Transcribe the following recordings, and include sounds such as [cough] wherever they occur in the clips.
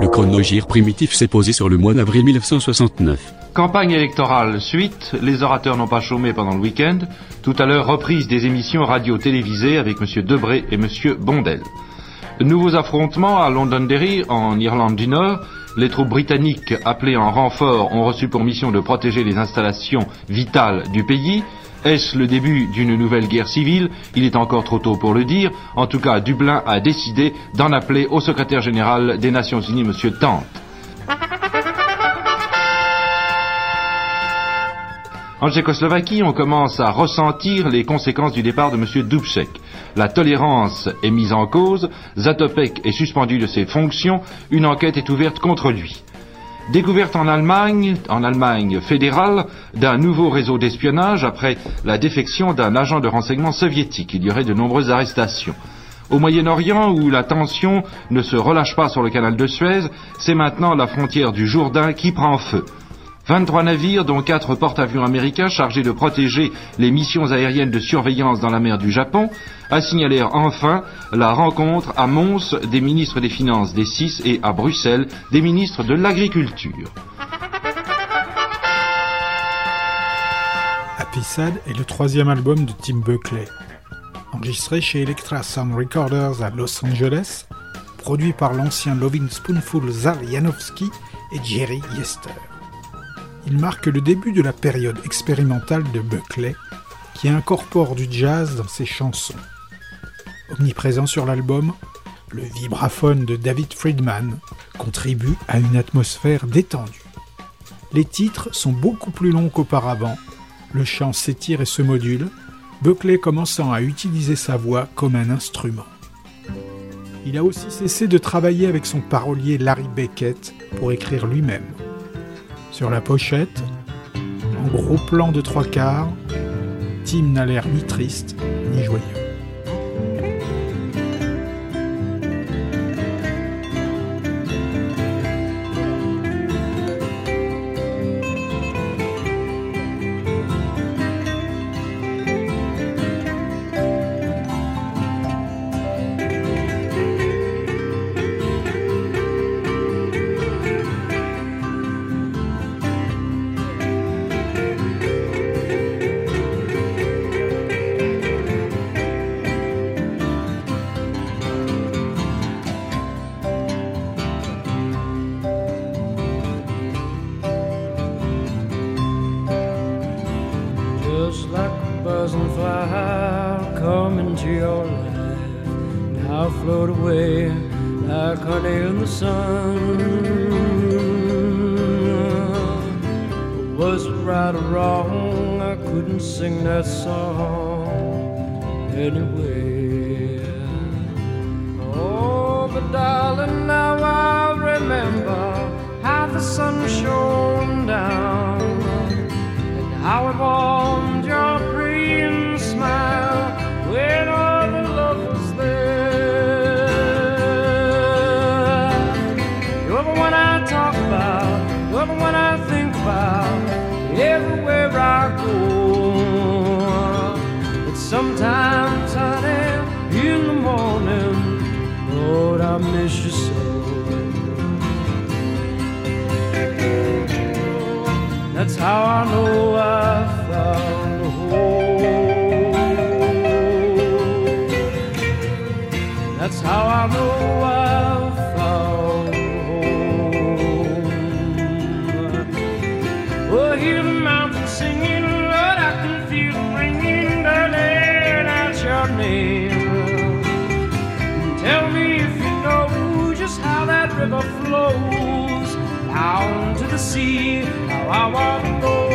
Le chronogir primitif s'est posé sur le mois d'avril 1969. Campagne électorale suite, les orateurs n'ont pas chômé pendant le week-end. Tout à l'heure, reprise des émissions radio-télévisées avec M. Debré et M. Bondel. Nouveaux affrontements à Londonderry, en Irlande du Nord. Les troupes britanniques appelées en renfort ont reçu pour mission de protéger les installations vitales du pays. Est-ce le début d'une nouvelle guerre civile? Il est encore trop tôt pour le dire. En tout cas, Dublin a décidé d'en appeler au secrétaire général des Nations Unies, M. Tante. En Tchécoslovaquie, on commence à ressentir les conséquences du départ de M. Dubček. La tolérance est mise en cause, Zatopek est suspendu de ses fonctions, une enquête est ouverte contre lui. Découverte en Allemagne, en Allemagne fédérale, d'un nouveau réseau d'espionnage après la défection d'un agent de renseignement soviétique. Il y aurait de nombreuses arrestations. Au Moyen-Orient, où la tension ne se relâche pas sur le canal de Suez, c'est maintenant la frontière du Jourdain qui prend feu. 23 navires, dont 4 porte-avions américains chargés de protéger les missions aériennes de surveillance dans la mer du Japon, assignalèrent enfin la rencontre à Mons des ministres des Finances des six et à Bruxelles des ministres de l'Agriculture. Sad est le troisième album de Tim Buckley. Enregistré chez Electra Sound Recorders à Los Angeles, produit par l'ancien Loving Spoonful Zal Janowski et Jerry Yester il marque le début de la période expérimentale de Buckley, qui incorpore du jazz dans ses chansons. Omniprésent sur l'album, le vibraphone de David Friedman contribue à une atmosphère détendue. Les titres sont beaucoup plus longs qu'auparavant, le chant s'étire et se module, Buckley commençant à utiliser sa voix comme un instrument. Il a aussi cessé de travailler avec son parolier Larry Beckett pour écrire lui-même. Sur la pochette, en gros plan de trois quarts, Tim n'a l'air ni triste ni joyeux. couldn't sing that song anyway. Oh, but darling, now I remember how the sun shone down and how it warmed. how I know I found home. That's how I know I found home. Oh, hear the mountain singing, Lord, I can feel the ringing, darling, out your name. Tell me if you know just how that river flows down to the sea I wanna go.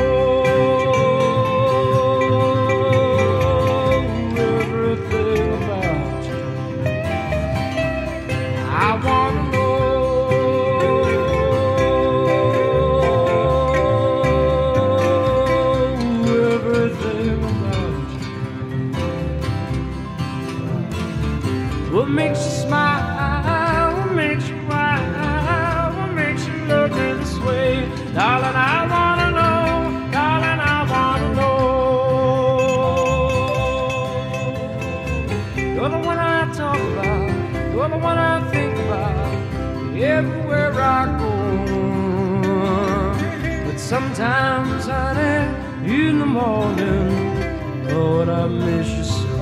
Morning, Lord, I miss you so.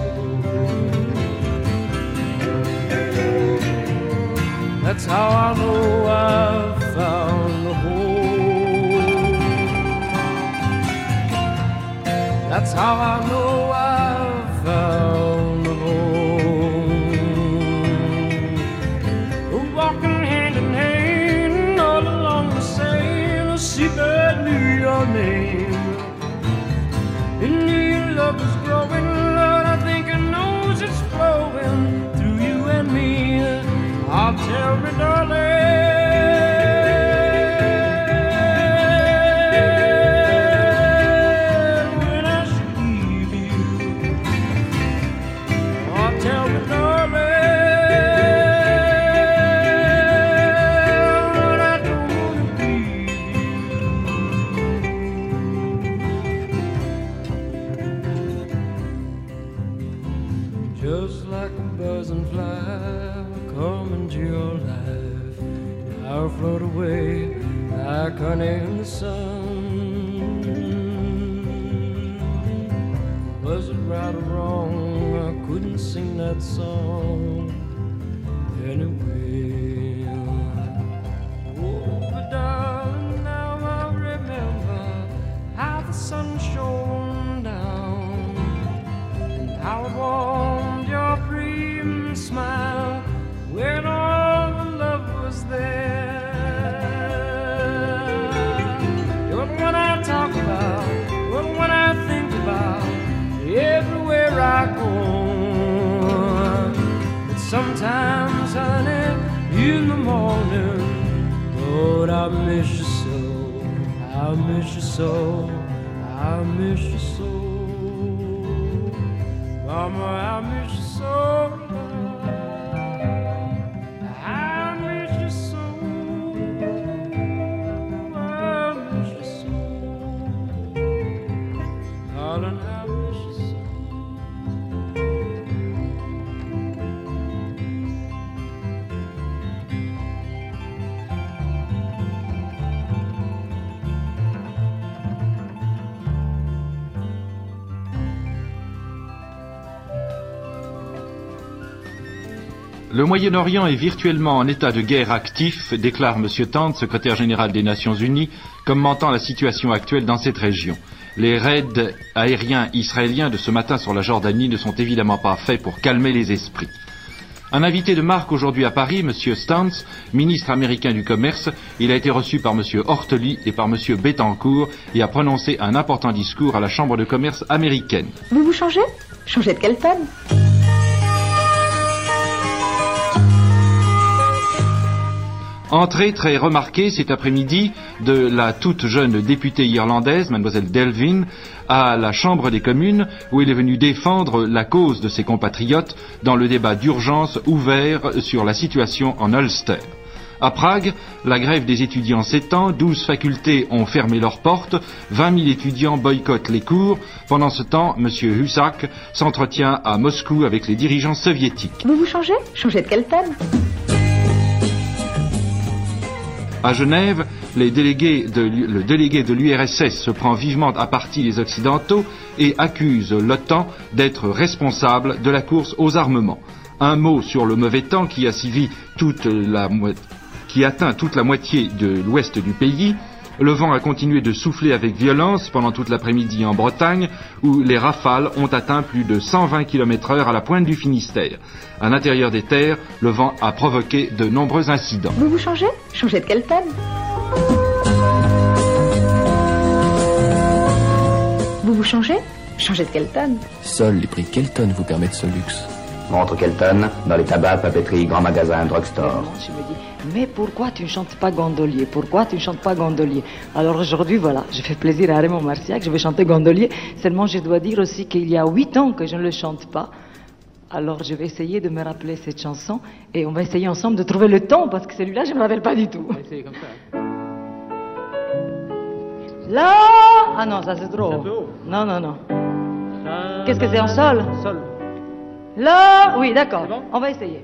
That's how I know I've found the home. That's how I know I miss you so, I miss you so, I miss you Le Moyen-Orient est virtuellement en état de guerre actif, déclare M. Tand, secrétaire général des Nations Unies, commentant la situation actuelle dans cette région. Les raids aériens israéliens de ce matin sur la Jordanie ne sont évidemment pas faits pour calmer les esprits. Un invité de marque aujourd'hui à Paris, M. Stantz, ministre américain du Commerce, il a été reçu par M. Hortely et par M. Bettencourt et a prononcé un important discours à la Chambre de commerce américaine. Vous vous changez? Changez de quelle femme Entrée très remarquée cet après-midi de la toute jeune députée irlandaise, mademoiselle Delvin, à la Chambre des communes, où elle est venue défendre la cause de ses compatriotes dans le débat d'urgence ouvert sur la situation en Ulster. À Prague, la grève des étudiants s'étend, 12 facultés ont fermé leurs portes, 20 000 étudiants boycottent les cours. Pendant ce temps, M. Husak s'entretient à Moscou avec les dirigeants soviétiques. Vous vous changez? Changez de quelle femme À Genève, le délégué de l'URSS se prend vivement à partie les Occidentaux et accuse l'OTAN d'être responsable de la course aux armements. Un mot sur le mauvais temps qui a qui atteint toute la moitié de l'ouest du pays. Le vent a continué de souffler avec violence pendant toute l'après-midi en Bretagne, où les rafales ont atteint plus de 120 km heure à la pointe du Finistère. À l'intérieur des terres, le vent a provoqué de nombreux incidents. Vous vous changez? Changez de quelle femme Vous vous changez? Changez de quelle femme Seuls les prix Kelton vous permettent ce luxe. Montre Kelton, dans les tabacs, papeterie, grand magasin, drugstore. Mais pourquoi tu ne chantes pas gondolier? Pourquoi tu ne chantes pas gondolier? Alors aujourd'hui, voilà, je fais plaisir à Raymond Marciac, je vais chanter gondolier. Seulement, je dois dire aussi qu'il y a huit ans que je ne le chante pas. Alors je vais essayer de me rappeler cette chanson et on va essayer ensemble de trouver le temps parce que celui-là je ne me rappelle pas du tout. On va essayer comme ça. Là Ah non, ça c'est trop. haut. Non, non, non. Qu'est-ce que c'est en sol? Sol. Là Oui, d'accord. On va essayer.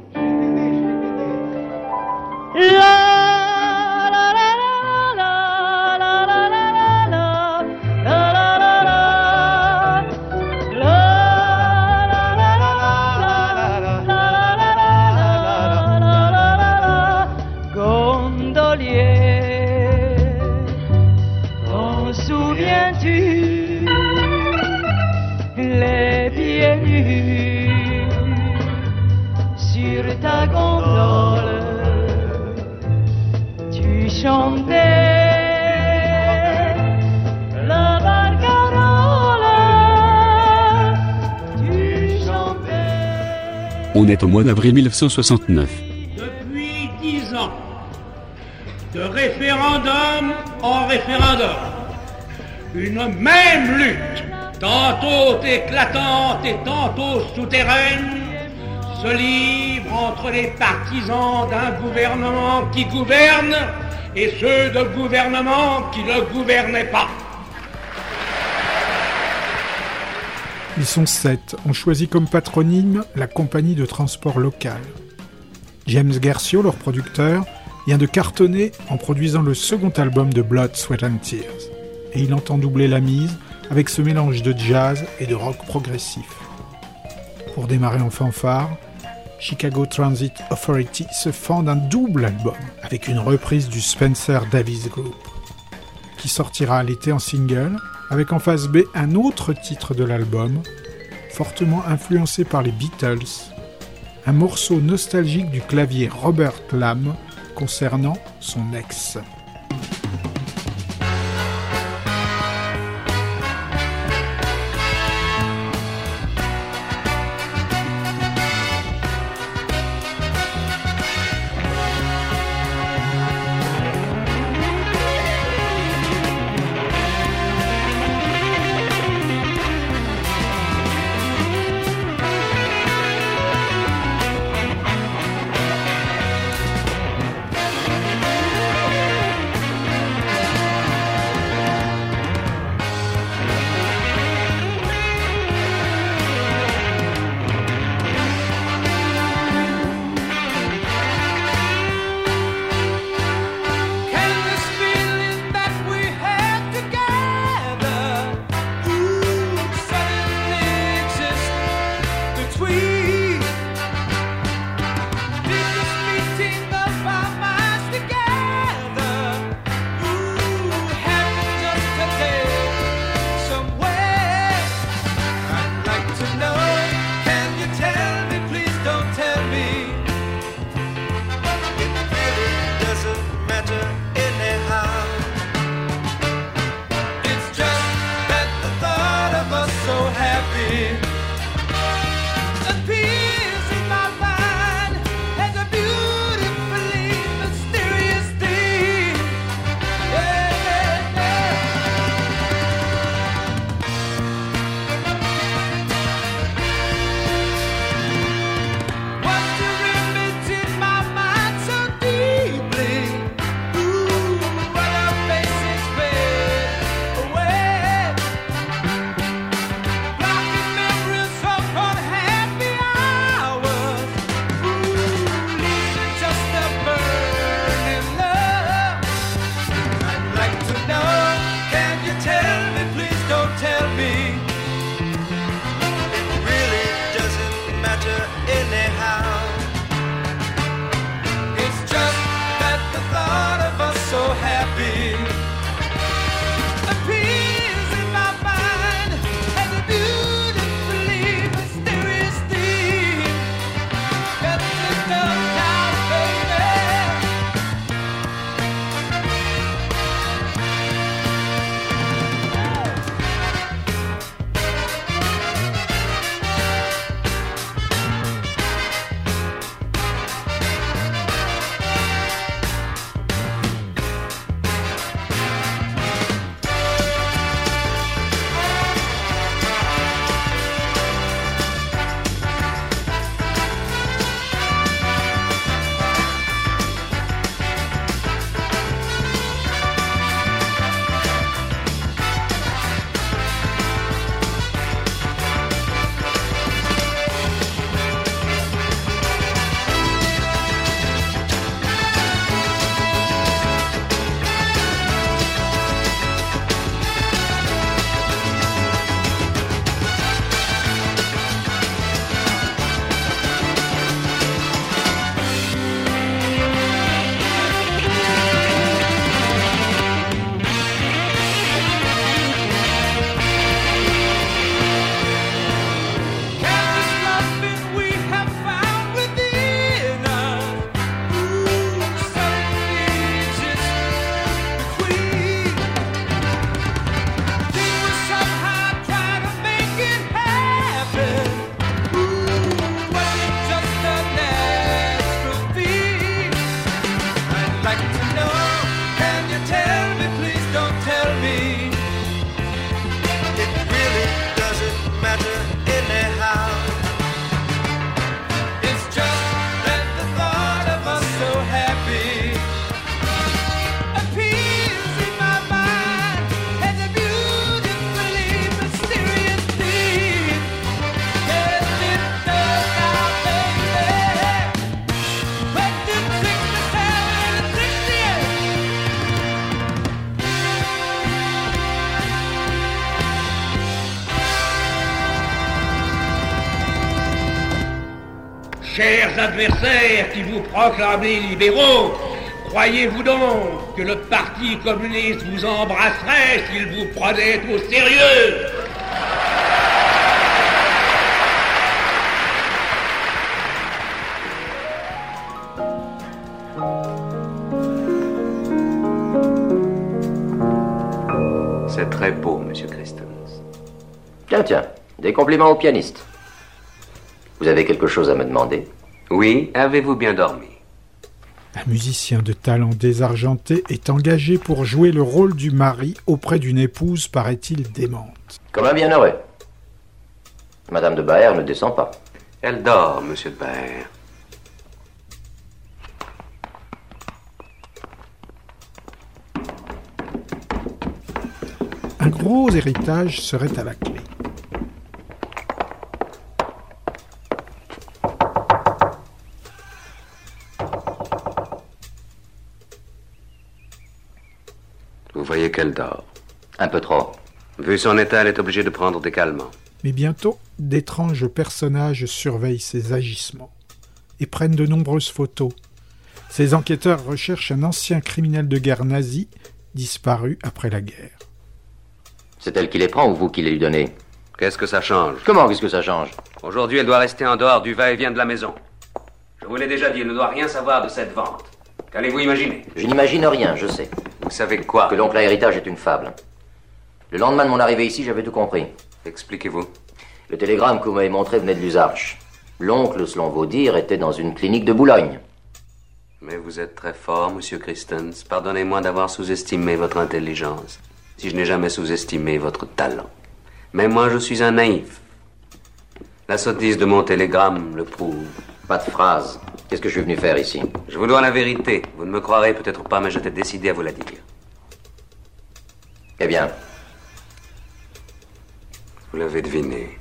D'avril 1969. Depuis dix ans, de référendum en référendum, une même lutte, tantôt éclatante et tantôt souterraine, se livre entre les partisans d'un gouvernement qui gouverne et ceux de gouvernements qui ne gouvernaient pas. Ils sont sept, ont choisi comme patronyme la compagnie de transport local. James Garcio, leur producteur, vient de cartonner en produisant le second album de Blood, Sweat and Tears. Et il entend doubler la mise avec ce mélange de jazz et de rock progressif. Pour démarrer en fanfare, Chicago Transit Authority se fend d'un double album avec une reprise du Spencer Davis Group, qui sortira l'été en single, avec en face B un autre titre de l'album, fortement influencé par les Beatles, un morceau nostalgique du clavier Robert Lamb concernant son ex. Adversaires qui vous proclamez libéraux, croyez-vous donc que le Parti communiste vous embrasserait s'il vous prenait au sérieux? C'est très beau, monsieur Christens. Tiens, tiens, des compliments au pianiste. Vous avez quelque chose à me demander? Oui, avez-vous bien dormi? Un musicien de talent désargenté est engagé pour jouer le rôle du mari auprès d'une épouse, paraît-il, démente. Comme un bienheureux. Madame de Baer ne descend pas. Elle dort, monsieur de Baer. Un gros héritage serait à la clé. Voyez qu'elle dort. Un peu trop. Vu son état, elle est obligée de prendre des calmants. Mais bientôt, d'étranges personnages surveillent ses agissements et prennent de nombreuses photos. Ces enquêteurs recherchent un ancien criminel de guerre nazi disparu après la guerre. C'est elle qui les prend ou vous qui les lui donnez? Qu'est-ce que ça change? Comment qu'est-ce que ça change? Aujourd'hui, elle doit rester en dehors du va-et-vient de la maison. Je vous l'ai déjà dit, elle ne doit rien savoir de cette vente. Qu'allez-vous imaginer? Je n'imagine rien, je sais. Vous savez quoi? Que l'oncle à héritage est une fable. Le lendemain de mon arrivée ici, j'avais tout compris. Expliquez-vous. Le télégramme que vous m'avez montré venait de l'Usarche. L'oncle, selon vos dires, était dans une clinique de Boulogne. Mais vous êtes très fort, monsieur Christens. Pardonnez-moi d'avoir sous-estimé votre intelligence, si je n'ai jamais sous-estimé votre talent. Mais moi, je suis un naïf. La sottise de mon télégramme le prouve. Pas de phrase. Qu'est-ce que je suis venu faire ici Je vous dois la vérité. Vous ne me croirez peut-être pas, mais j'étais décidé à vous la dire. Eh bien, Vous l'avez deviné.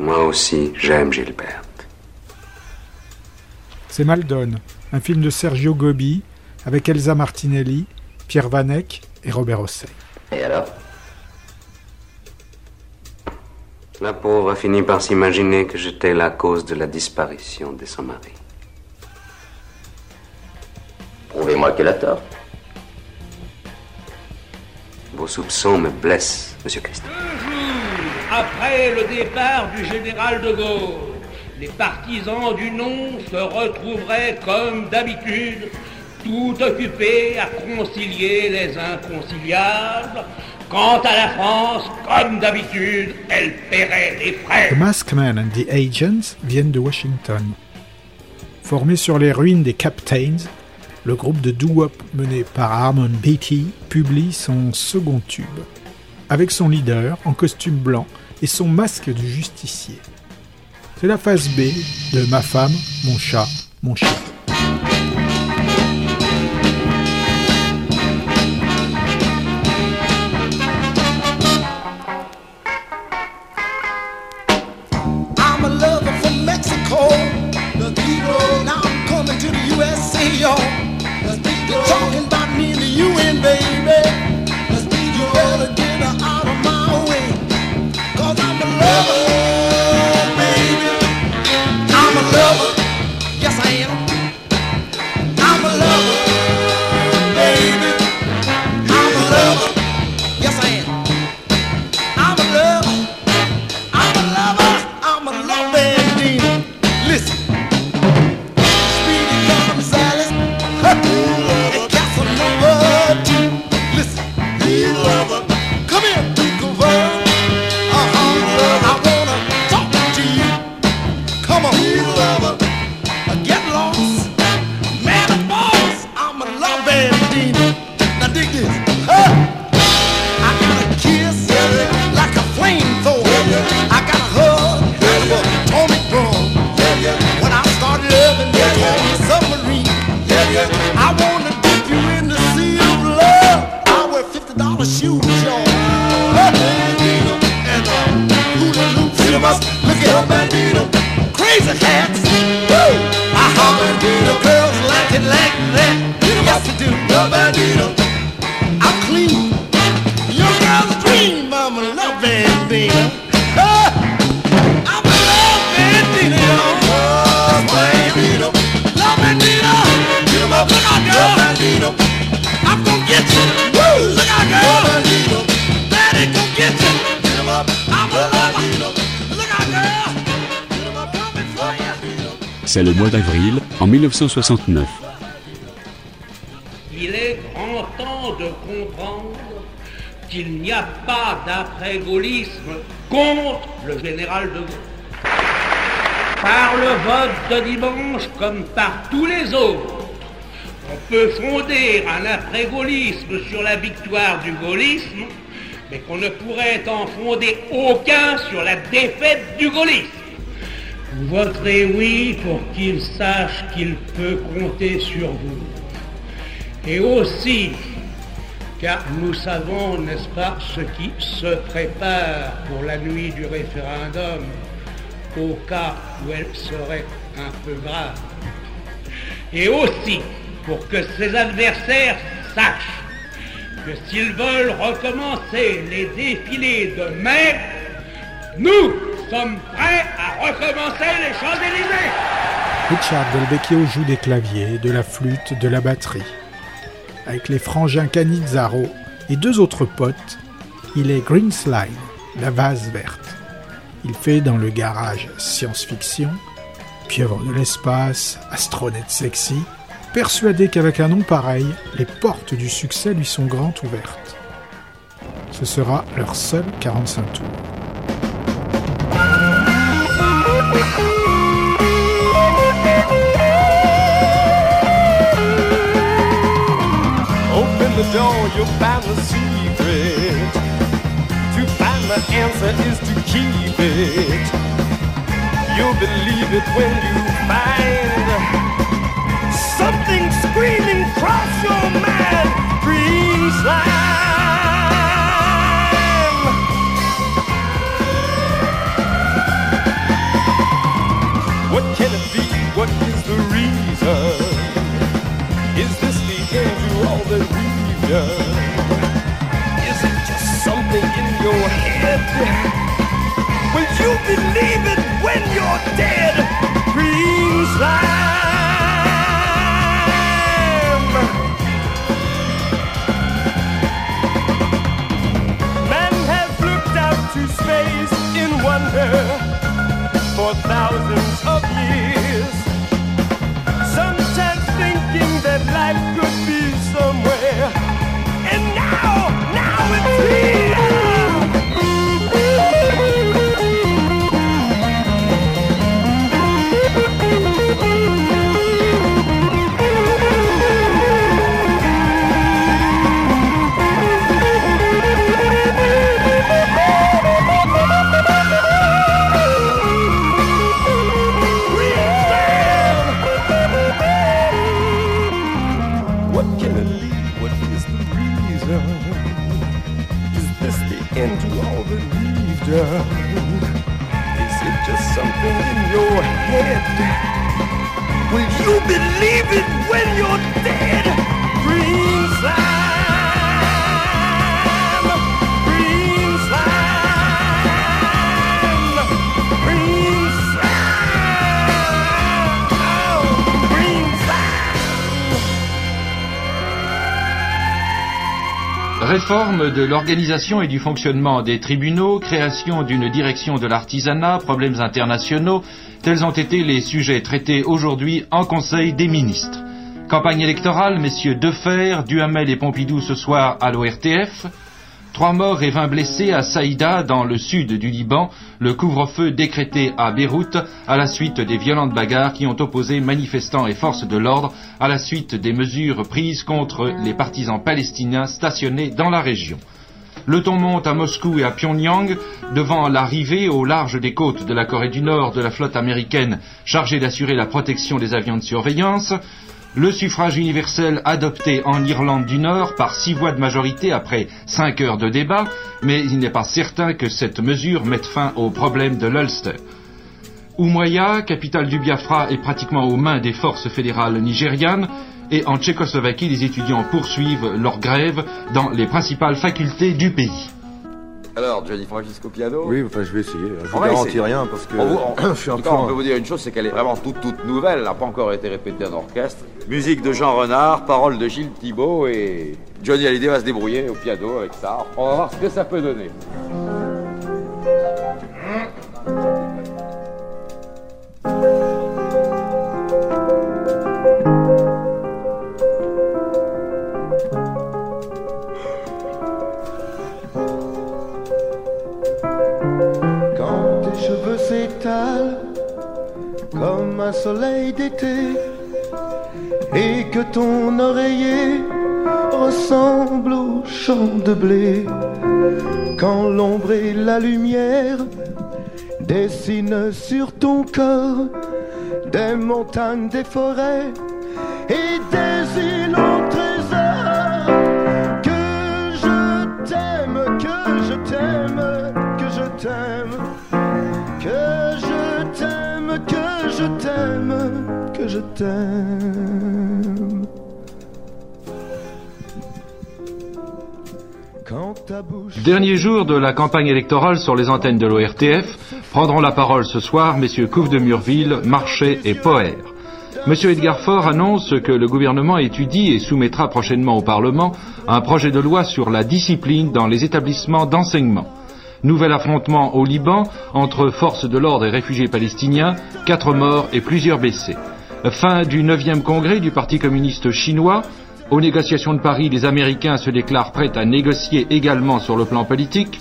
Moi aussi, j'aime Gilberte. C'est Maldon, un film de Sergio Gobi avec Elsa Martinelli, Pierre Vanek et Robert Hossein. et alors? La pauvre a fini par s'imaginer que j'étais la cause de la disparition de son mari. Prouvez-moi qu'elle a tort. Vos soupçons me blessent, monsieur Christophe. Après le départ du général de Gaulle, les partisans du non se retrouveraient comme d'habitude, tout occupés à concilier les inconciliables. Quant à la France, comme d'habitude, elle paierait les frais. The Masked Man and the Agents viennent de Washington. Formé sur les ruines des Captains, le groupe de doo-wop mené par Harmon Beatty publie son second tube, avec son leader en costume blanc et son masque de justicier. C'est la phase B de Ma femme, mon chat, mon chien. 1969. Il est grand temps de comprendre qu'il n'y a pas d'après-gaullisme contre le général de Gaulle. Par le vote de dimanche, comme par tous les autres, on peut fonder un après-gaullisme sur la victoire du gaullisme, mais qu'on ne pourrait en fonder aucun sur la défaite du gaullisme. Voterez oui pour qu'il sache qu'il peut compter sur vous. Et aussi, car nous savons, n'est-ce pas, ce qui se prépare pour la nuit du référendum, au cas où elle serait un peu grave. Et aussi, pour que ses adversaires sachent que s'ils veulent recommencer les défilés de mai, nous sommes prêts à recommencer les Champs-Élysées. Richard Delvecchio joue des claviers, de la flûte, de la batterie. Avec les frangins Canizzaro et deux autres potes, il est Green Slide, la vase verte. Il fait dans le garage science-fiction, pieuvre de l'espace, astronaute sexy, persuadé qu'avec un nom pareil, les portes du succès lui sont grandes ouvertes. Ce sera leur seul 45 tours. The door, you'll find the secret. To find the answer is to keep it. You'll believe it when you find something screaming across your mind. Green slime. Réforme de l'organisation et du fonctionnement des tribunaux, création d'une direction de l'artisanat, problèmes internationaux, tels ont été les sujets traités aujourd'hui en Conseil des ministres. Campagne électorale, messieurs Defer, Duhamel et Pompidou ce soir à l'ORTF. Trois morts et vingt blessés à Saïda, dans le sud du Liban, le couvre-feu décrété à Beyrouth à la suite des violentes bagarres qui ont opposé manifestants et forces de l'ordre à la suite des mesures prises contre les partisans palestiniens stationnés dans la région. Le ton monte à Moscou et à Pyongyang devant l'arrivée au large des côtes de la Corée du Nord de la flotte américaine chargée d'assurer la protection des avions de surveillance. Le suffrage universel adopté en Irlande du Nord par six voix de majorité après cinq heures de débat, mais il n'est pas certain que cette mesure mette fin au problème de l'Ulster. Oumoya, capitale du Biafra, est pratiquement aux mains des forces fédérales nigérianes, et en Tchécoslovaquie, les étudiants poursuivent leur grève dans les principales facultés du pays. Alors, Johnny Francisco piano Oui, enfin, je vais essayer. Je vous garantis rien parce que On vous- on- [coughs] je suis un peu. on peut vous dire une chose, c'est qu'elle est vraiment toute toute nouvelle. Elle n'a pas encore été répétée en orchestre. Musique de Jean Renard, paroles de Gilles Thibault et Johnny Hallyday va se débrouiller au piano avec ça. On va voir ce que ça peut donner. Soleil d'été et que ton oreiller ressemble au champ de blé quand l'ombre et la lumière dessinent sur ton corps des montagnes, des forêts et des îles au trésor. Que je t'aime, que je t'aime, que je t'aime, je t'aime, que Dernier jour de la campagne électorale sur les antennes de l'ORTF, prendront la parole ce soir messieurs Couve de Murville, Marchais et Poher. Monsieur Edgar Faure annonce que le gouvernement étudie et soumettra prochainement au Parlement un projet de loi sur la discipline dans les établissements d'enseignement. Nouvel affrontement au Liban entre forces de l'ordre et réfugiés palestiniens, quatre morts et plusieurs blessés. Fin du 9e congrès du Parti communiste chinois. Aux négociations de Paris, les Américains se déclarent prêts à négocier également sur le plan politique.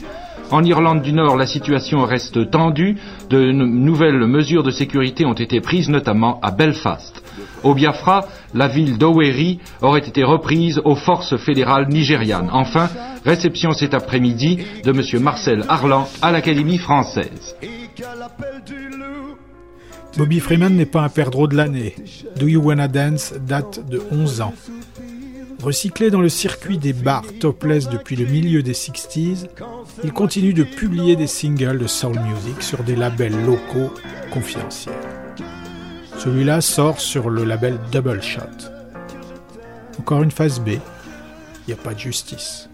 En Irlande du Nord, la situation reste tendue. De nouvelles mesures de sécurité ont été prises, notamment à Belfast. Au Biafra, la ville d'Oweri aurait été reprise aux forces fédérales nigérianes. Enfin, réception cet après-midi de M. Marcel Arlan à l'Académie française. Bobby Freeman n'est pas un perdreau de l'année. Do You Wanna Dance date de 11 ans. Recyclé dans le circuit des bars topless depuis le milieu des 60s, il continue de publier des singles de soul music sur des labels locaux confidentiels. Celui-là sort sur le label Double Shot. Encore une phase B, il n'y a pas de justice.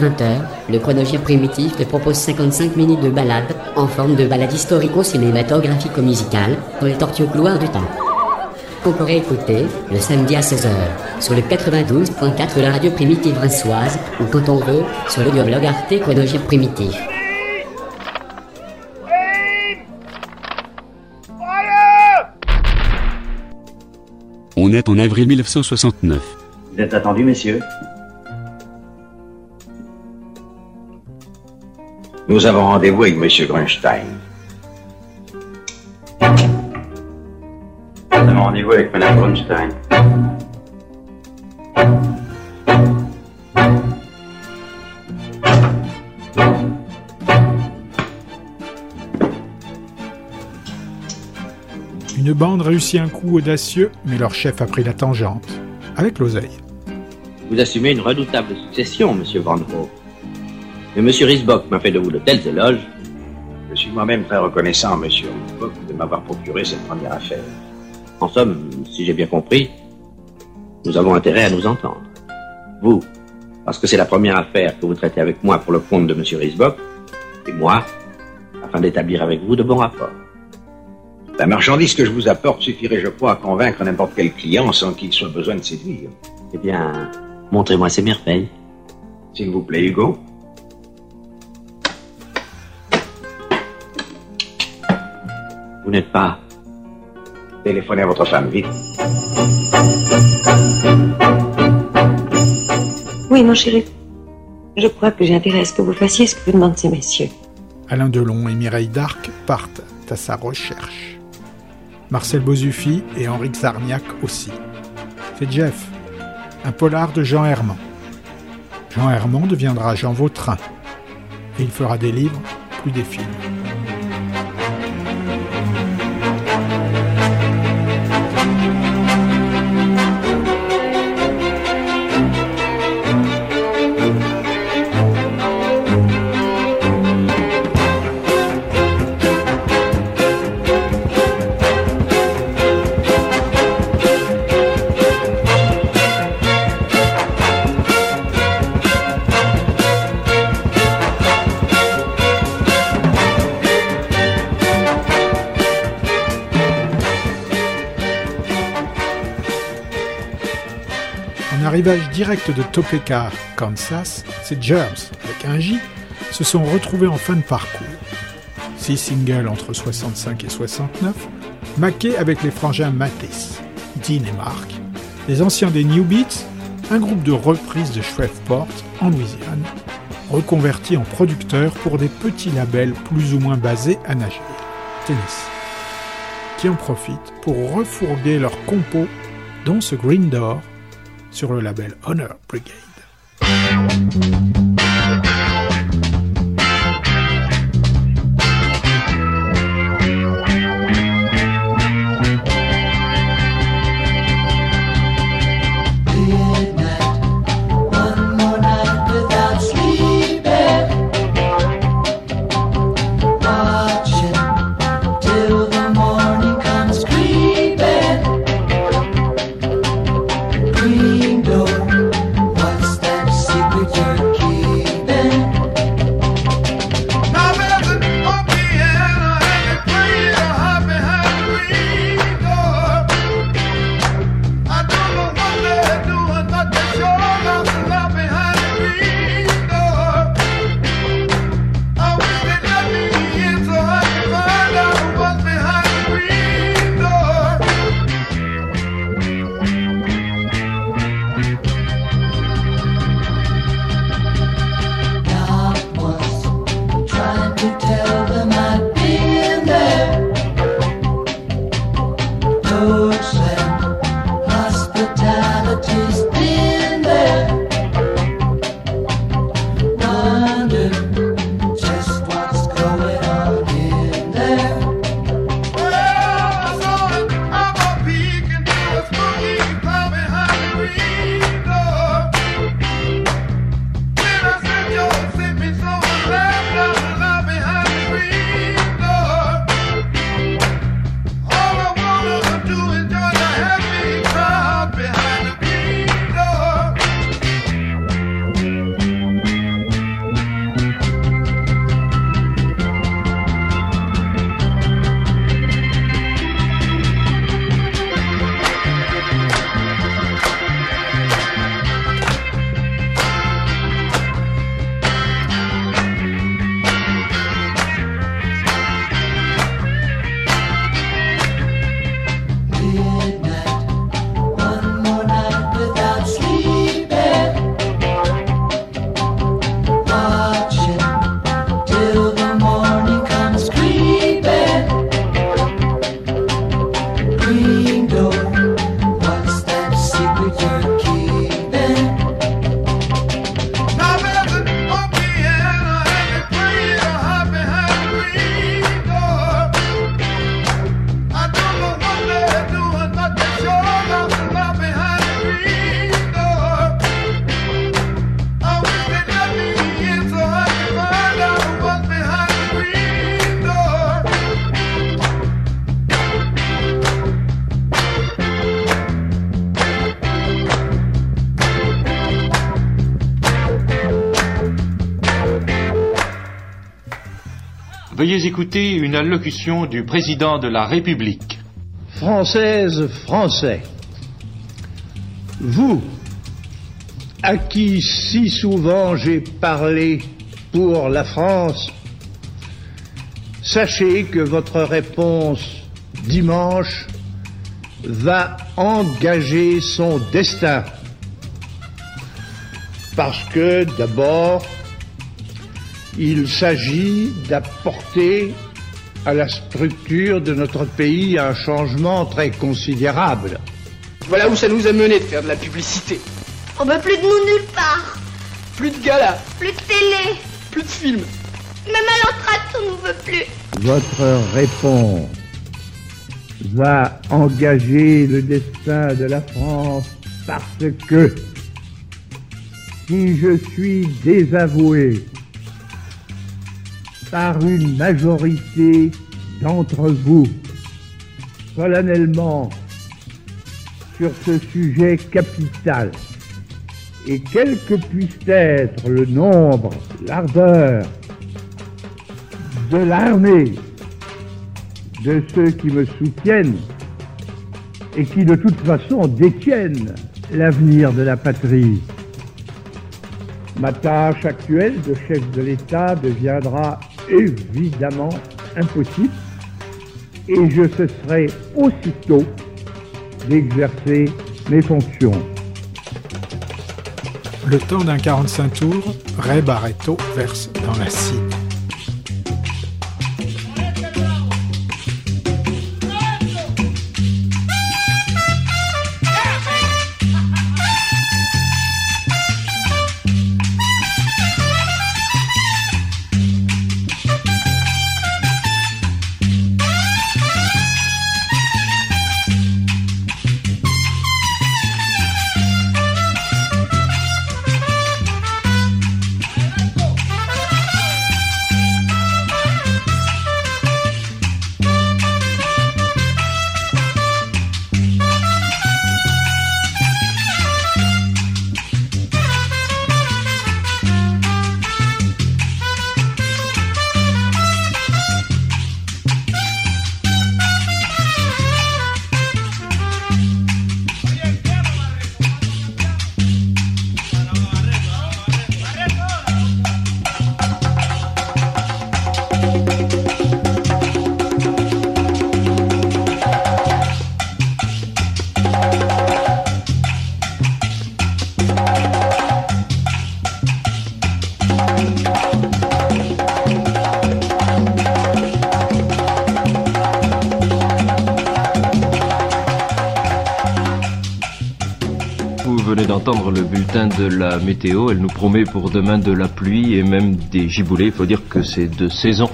20h, le chronogire primitif te propose 55 minutes de balade, en forme de balade historico-cinématographico-musicale, pour les tortueux couloirs du temps. Qu'on pourrait écouter le samedi à 16h, sur le 92.4 de la radio primitive rinçoise, ou quand on veut, sur le blog Arte Chronogire Primitif. On est en avril 1969. Vous êtes attendu, messieurs Nous avons rendez-vous avec M. Grunstein. mon rendez-vous avec Madame Brunstein. Une bande réussit un coup audacieux, mais leur chef a pris la tangente, avec l'oseille. Vous assumez une redoutable succession, monsieur Van Hove. Mais monsieur Risbock m'a fait de vous de tels éloges. Je suis moi-même très reconnaissant, monsieur Risbock, de m'avoir procuré cette première affaire. En somme, si j'ai bien compris, nous avons intérêt à nous entendre. Vous, parce que c'est la première affaire que vous traitez avec moi pour le compte de monsieur Risbock, et moi, afin d'établir avec vous de bons rapports. La marchandise que je vous apporte suffirait, je crois, à convaincre n'importe quel client sans qu'il soit besoin de séduire. Eh bien, montrez-moi ces merveilles. S'il vous plaît, Hugo. Vous n'êtes pas... Téléphonez à votre femme, vite. Oui, mon chéri. Je crois que j'ai intérêt à ce que vous fassiez ce que vous demandent ces messieurs. Alain Delon et Mireille Darc partent à sa recherche. Marcel Bozufi et Henri Xarniak aussi. C'est Jeff, un polar de Jean Herman. Jean Herman deviendra Jean Vautrin. Et il fera des livres, plus des films. Arrivage direct de Topeka, Kansas, ces Germs, avec un J, se sont retrouvés en fin de parcours. Six singles entre 65 et 69, maqués avec les frangins Matisse, Dean et Mark, les anciens des New Beats, un groupe de reprises de Shreveport, en Louisiane, reconvertis en producteurs pour des petits labels plus ou moins basés à Nashville, Tennessee, qui en profitent pour refourguer leurs compos, dont ce Green Door, sur le label Honor Brigade. Veuillez écouter une allocution du président de la République. Françaises, Français, vous, à qui si souvent j'ai parlé pour la France, sachez que votre réponse dimanche va engager son destin. Parce que d'abord, il s'agit d'apporter à la structure de notre pays un changement très considérable. Voilà où ça nous a mené de faire de la publicité. On veut plus de nous nulle part. Plus de galas, Plus de télé. plus de films. Même à l'entracte, on nous veut plus. Votre réponse va engager le destin de la France parce que si je suis désavoué par une majorité d'entre vous solennellement sur ce sujet capital et quel que puisse être le nombre, l'ardeur de l'armée de ceux qui me soutiennent et qui de toute façon détiennent l'avenir de la patrie. Ma tâche actuelle de chef de l'État deviendra évidemment impossible et je cesserai aussitôt d'exercer mes fonctions. Le temps d'un 45 tours, Ray Barretto verse dans la cime. Elle nous promet pour demain de la pluie et même des giboulées. Il faut dire que c'est de saison.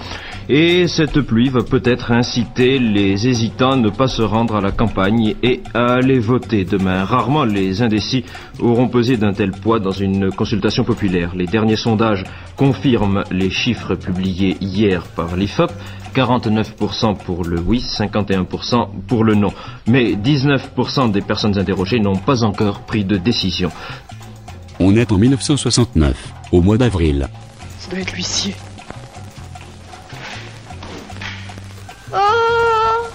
Et cette pluie va peut-être inciter les hésitants à ne pas se rendre à la campagne et à aller voter demain. Rarement les indécis auront pesé d'un tel poids dans une consultation populaire. Les derniers sondages confirment les chiffres publiés hier par l'IFOP. 49% pour le oui, 51% pour le non. Mais 19% des personnes interrogées n'ont pas encore pris de décision. On est en 1969, au mois d'avril. Ça doit être l'huissier. Oh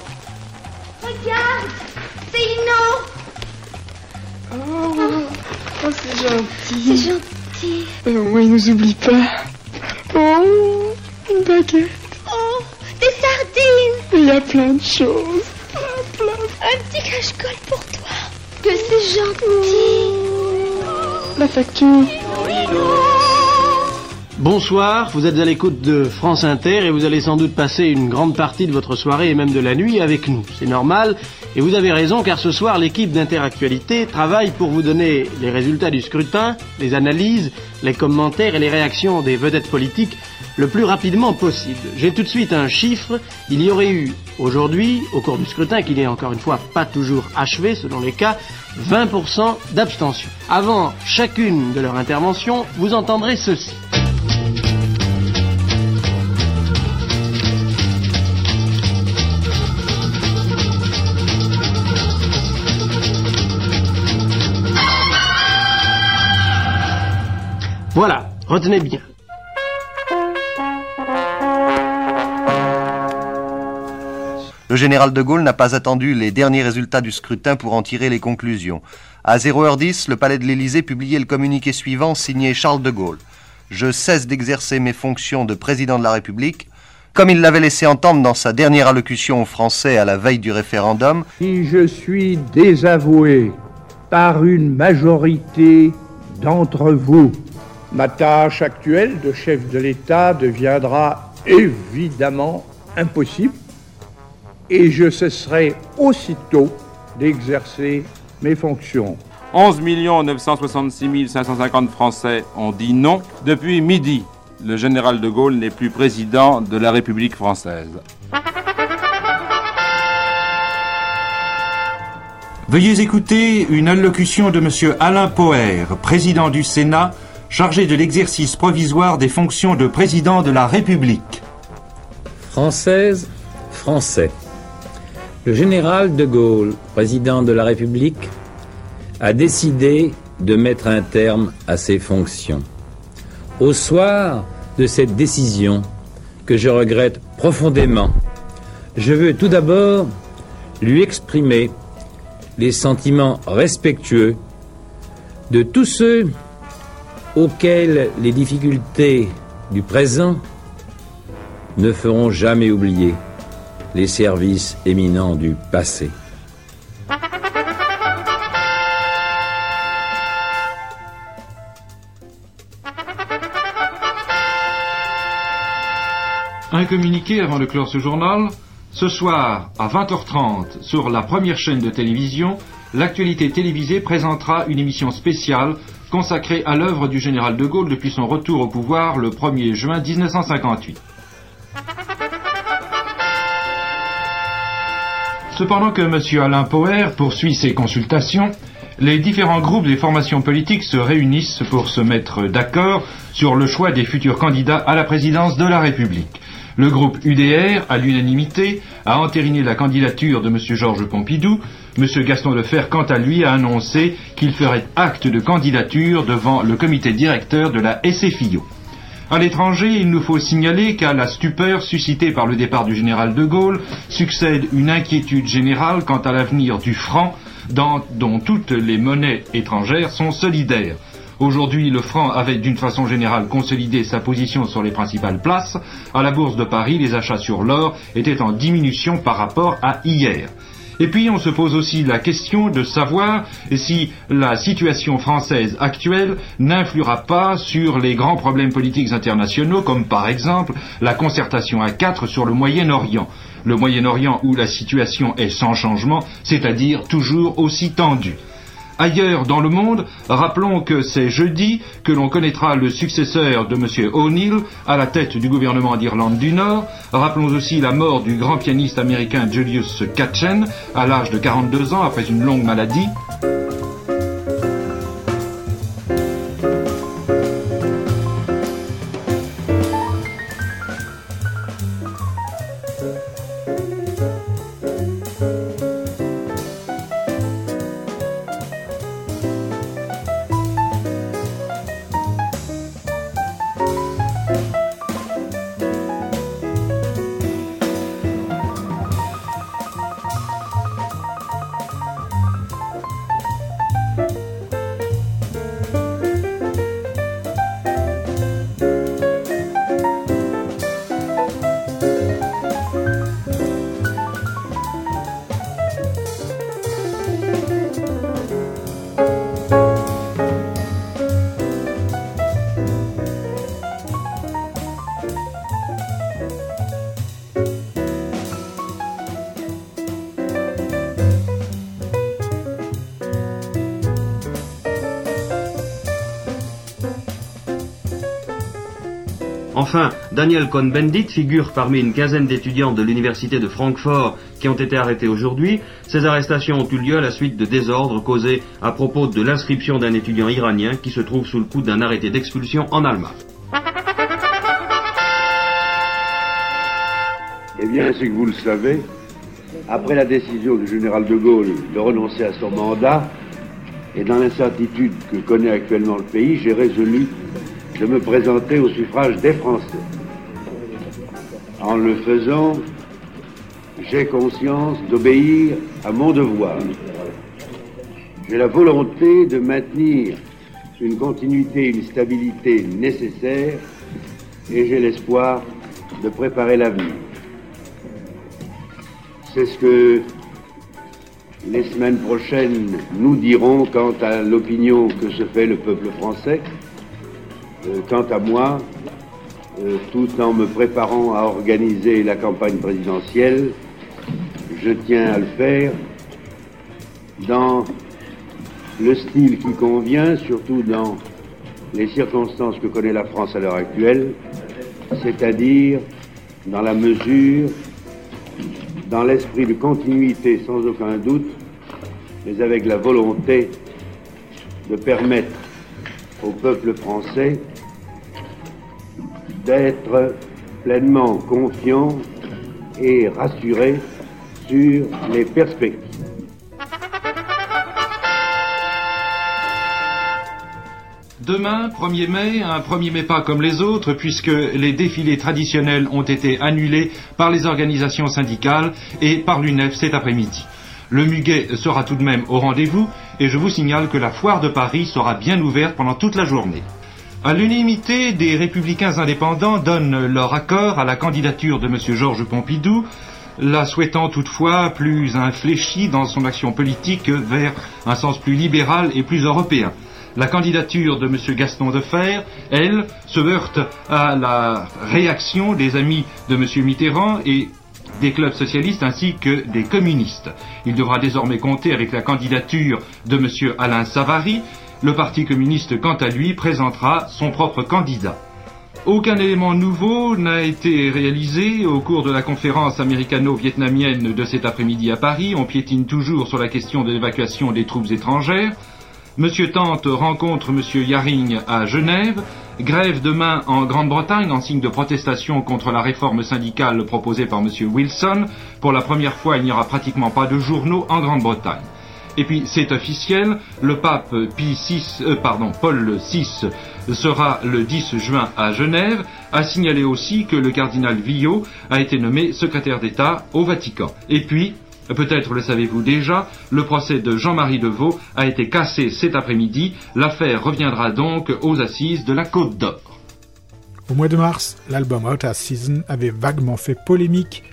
Regarde C'est Inon Oh, oh c'est gentil. C'est gentil. Mais au moins, il nous oublie pas. Oh, une baguette. Oh Des sardines Il y a plein de choses. Un petit cache-colle pour toi Que c'est gentil La facture. Bonsoir, vous êtes à l'écoute de France Inter et vous allez sans doute passer une grande partie de votre soirée et même de la nuit avec nous. C'est normal et vous avez raison car ce soir l'équipe d'Interactualité travaille pour vous donner les résultats du scrutin, les analyses, les commentaires et les réactions des vedettes politiques le plus rapidement possible. J'ai tout de suite un chiffre. Il y aurait eu aujourd'hui, au cours du scrutin, qui n'est encore une fois pas toujours achevé selon les cas, 20% d'abstention. Avant chacune de leurs interventions, vous entendrez ceci. Voilà, retenez bien. Le général de Gaulle n'a pas attendu les derniers résultats du scrutin pour en tirer les conclusions. À 0h10, le palais de l'Élysée publiait le communiqué suivant signé Charles de Gaulle. Je cesse d'exercer mes fonctions de président de la République. Comme il l'avait laissé entendre dans sa dernière allocution aux Français à la veille du référendum, Si je suis désavoué par une majorité d'entre vous, ma tâche actuelle de chef de l'État deviendra évidemment impossible et je cesserai aussitôt d'exercer mes fonctions. 11 966 550 Français ont dit non. Depuis midi, le général de Gaulle n'est plus président de la République française. Veuillez écouter une allocution de M. Alain Poher, président du Sénat, chargé de l'exercice provisoire des fonctions de président de la République. Française, Français. Le général de Gaulle, président de la République, a décidé de mettre un terme à ses fonctions. Au soir de cette décision, que je regrette profondément, je veux tout d'abord lui exprimer les sentiments respectueux de tous ceux auxquels les difficultés du présent ne feront jamais oublier les services éminents du passé. Un communiqué avant de clore ce journal. Ce soir, à 20h30, sur la première chaîne de télévision, l'actualité télévisée présentera une émission spéciale consacrée à l'œuvre du général de Gaulle depuis son retour au pouvoir le 1er juin 1958. Cependant que M. Alain Poher poursuit ses consultations, les différents groupes des formations politiques se réunissent pour se mettre d'accord sur le choix des futurs candidats à la présidence de la République. Le groupe UDR, à l'unanimité, a entériné la candidature de M. Georges Pompidou. M. Gaston Defer, quant à lui, a annoncé qu'il ferait acte de candidature devant le comité directeur de la SFIO. À l'étranger, il nous faut signaler qu'à la stupeur suscitée par le départ du général de Gaulle succède une inquiétude générale quant à l'avenir du franc, dont toutes les monnaies étrangères sont solidaires. Aujourd'hui, le franc avait d'une façon générale consolidé sa position sur les principales places. À la bourse de Paris, les achats sur l'or étaient en diminution par rapport à hier. Et puis on se pose aussi la question de savoir si la situation française actuelle n'influera pas sur les grands problèmes politiques internationaux, comme par exemple la concertation à quatre sur le Moyen-Orient. Le Moyen-Orient où la situation est sans changement, c'est-à-dire toujours aussi tendue. Ailleurs dans le monde, rappelons que c'est jeudi que l'on connaîtra le successeur de M. O'Neill à la tête du gouvernement d'Irlande du Nord. Rappelons aussi la mort du grand pianiste américain Julius Katchen à l'âge de 42 ans après une longue maladie. Enfin, Daniel Cohn-Bendit figure parmi une quinzaine d'étudiants de l'université de Francfort qui ont été arrêtés aujourd'hui. Ces arrestations ont eu lieu à la suite de désordres causés à propos de l'inscription d'un étudiant iranien qui se trouve sous le coup d'un arrêté d'expulsion en Allemagne. Eh bien, c'est que vous le savez, après la décision du général de Gaulle de renoncer à son mandat, et dans l'incertitude que connaît actuellement le pays, j'ai résolu de me présenter au suffrage des Français. En le faisant, j'ai conscience d'obéir à mon devoir. J'ai la volonté de maintenir une continuité, une stabilité nécessaire et j'ai l'espoir de préparer l'avenir. C'est ce que les semaines prochaines nous diront quant à l'opinion que se fait le peuple français. Euh, quant à moi, euh, tout en me préparant à organiser la campagne présidentielle, je tiens à le faire dans le style qui convient, surtout dans les circonstances que connaît la France à l'heure actuelle, c'est-à-dire dans la mesure, dans l'esprit de continuité sans aucun doute, mais avec la volonté de permettre au peuple français d'être pleinement confiant et rassuré sur les perspectives. Demain, 1er mai, un 1er mai pas comme les autres, puisque les défilés traditionnels ont été annulés par les organisations syndicales et par l'UNEF cet après-midi. Le muguet sera tout de même au rendez-vous, et je vous signale que la foire de Paris sera bien ouverte pendant toute la journée. À l'unanimité, des républicains indépendants donnent leur accord à la candidature de M. Georges Pompidou, la souhaitant toutefois plus infléchie dans son action politique vers un sens plus libéral et plus européen. La candidature de M. Gaston Defer, elle, se heurte à la réaction des amis de M. Mitterrand et des clubs socialistes ainsi que des communistes. Il devra désormais compter avec la candidature de M. Alain Savary. Le Parti communiste, quant à lui, présentera son propre candidat. Aucun élément nouveau n'a été réalisé au cours de la conférence américano-vietnamienne de cet après-midi à Paris. On piétine toujours sur la question de l'évacuation des troupes étrangères. Monsieur Tante rencontre Monsieur Yaring à Genève. Grève demain en Grande-Bretagne en signe de protestation contre la réforme syndicale proposée par Monsieur Wilson. Pour la première fois, il n'y aura pratiquement pas de journaux en Grande-Bretagne. Et puis c'est officiel, le pape Pie VI, euh, pardon, Paul VI sera le 10 juin à Genève. A signalé aussi que le cardinal Villot a été nommé secrétaire d'État au Vatican. Et puis, Peut-être le savez-vous déjà, le procès de Jean-Marie Deveau a été cassé cet après-midi. L'affaire reviendra donc aux assises de la Côte d'Or. Au mois de mars, l'album Out of Season avait vaguement fait polémique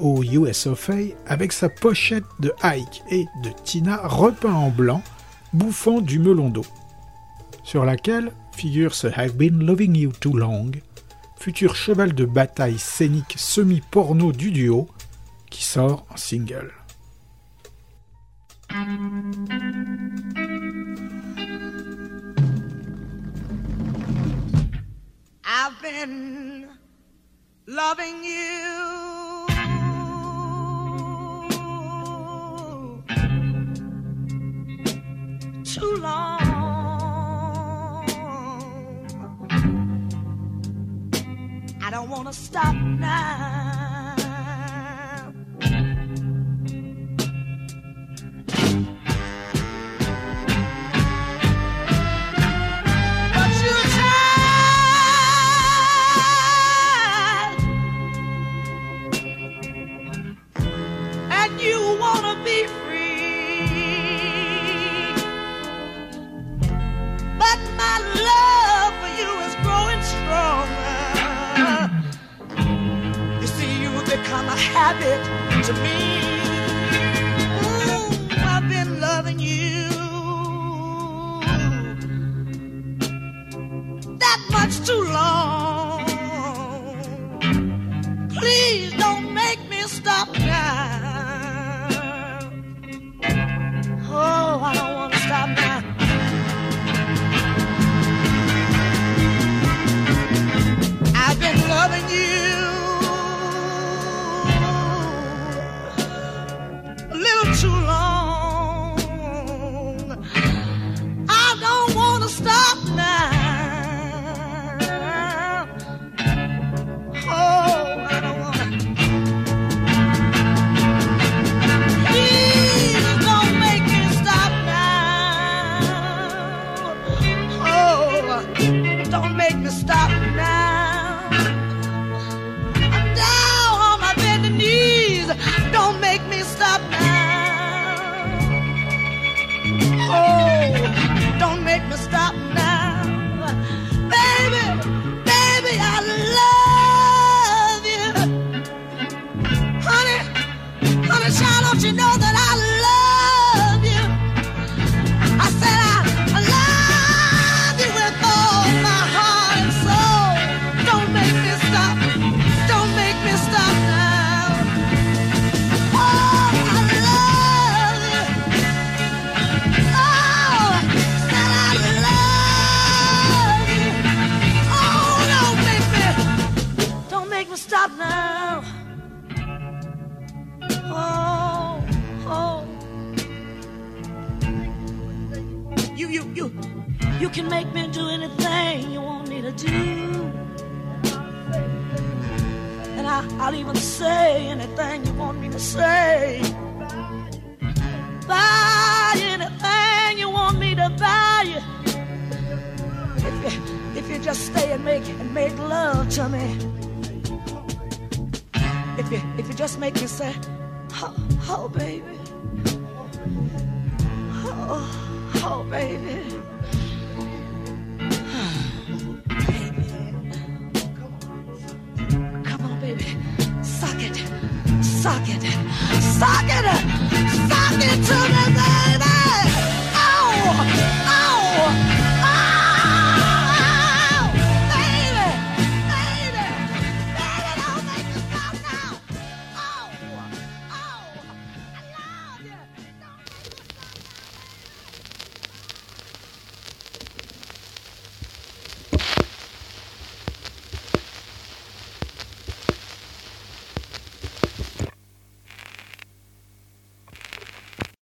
au USOFA avec sa pochette de Ike et de Tina repeint en blanc, bouffant du melon d'eau, sur laquelle figure ce I've been loving you too long, futur cheval de bataille scénique semi-porno du duo, qui sort en single. I've been loving you. Too long. I don't want to stop now.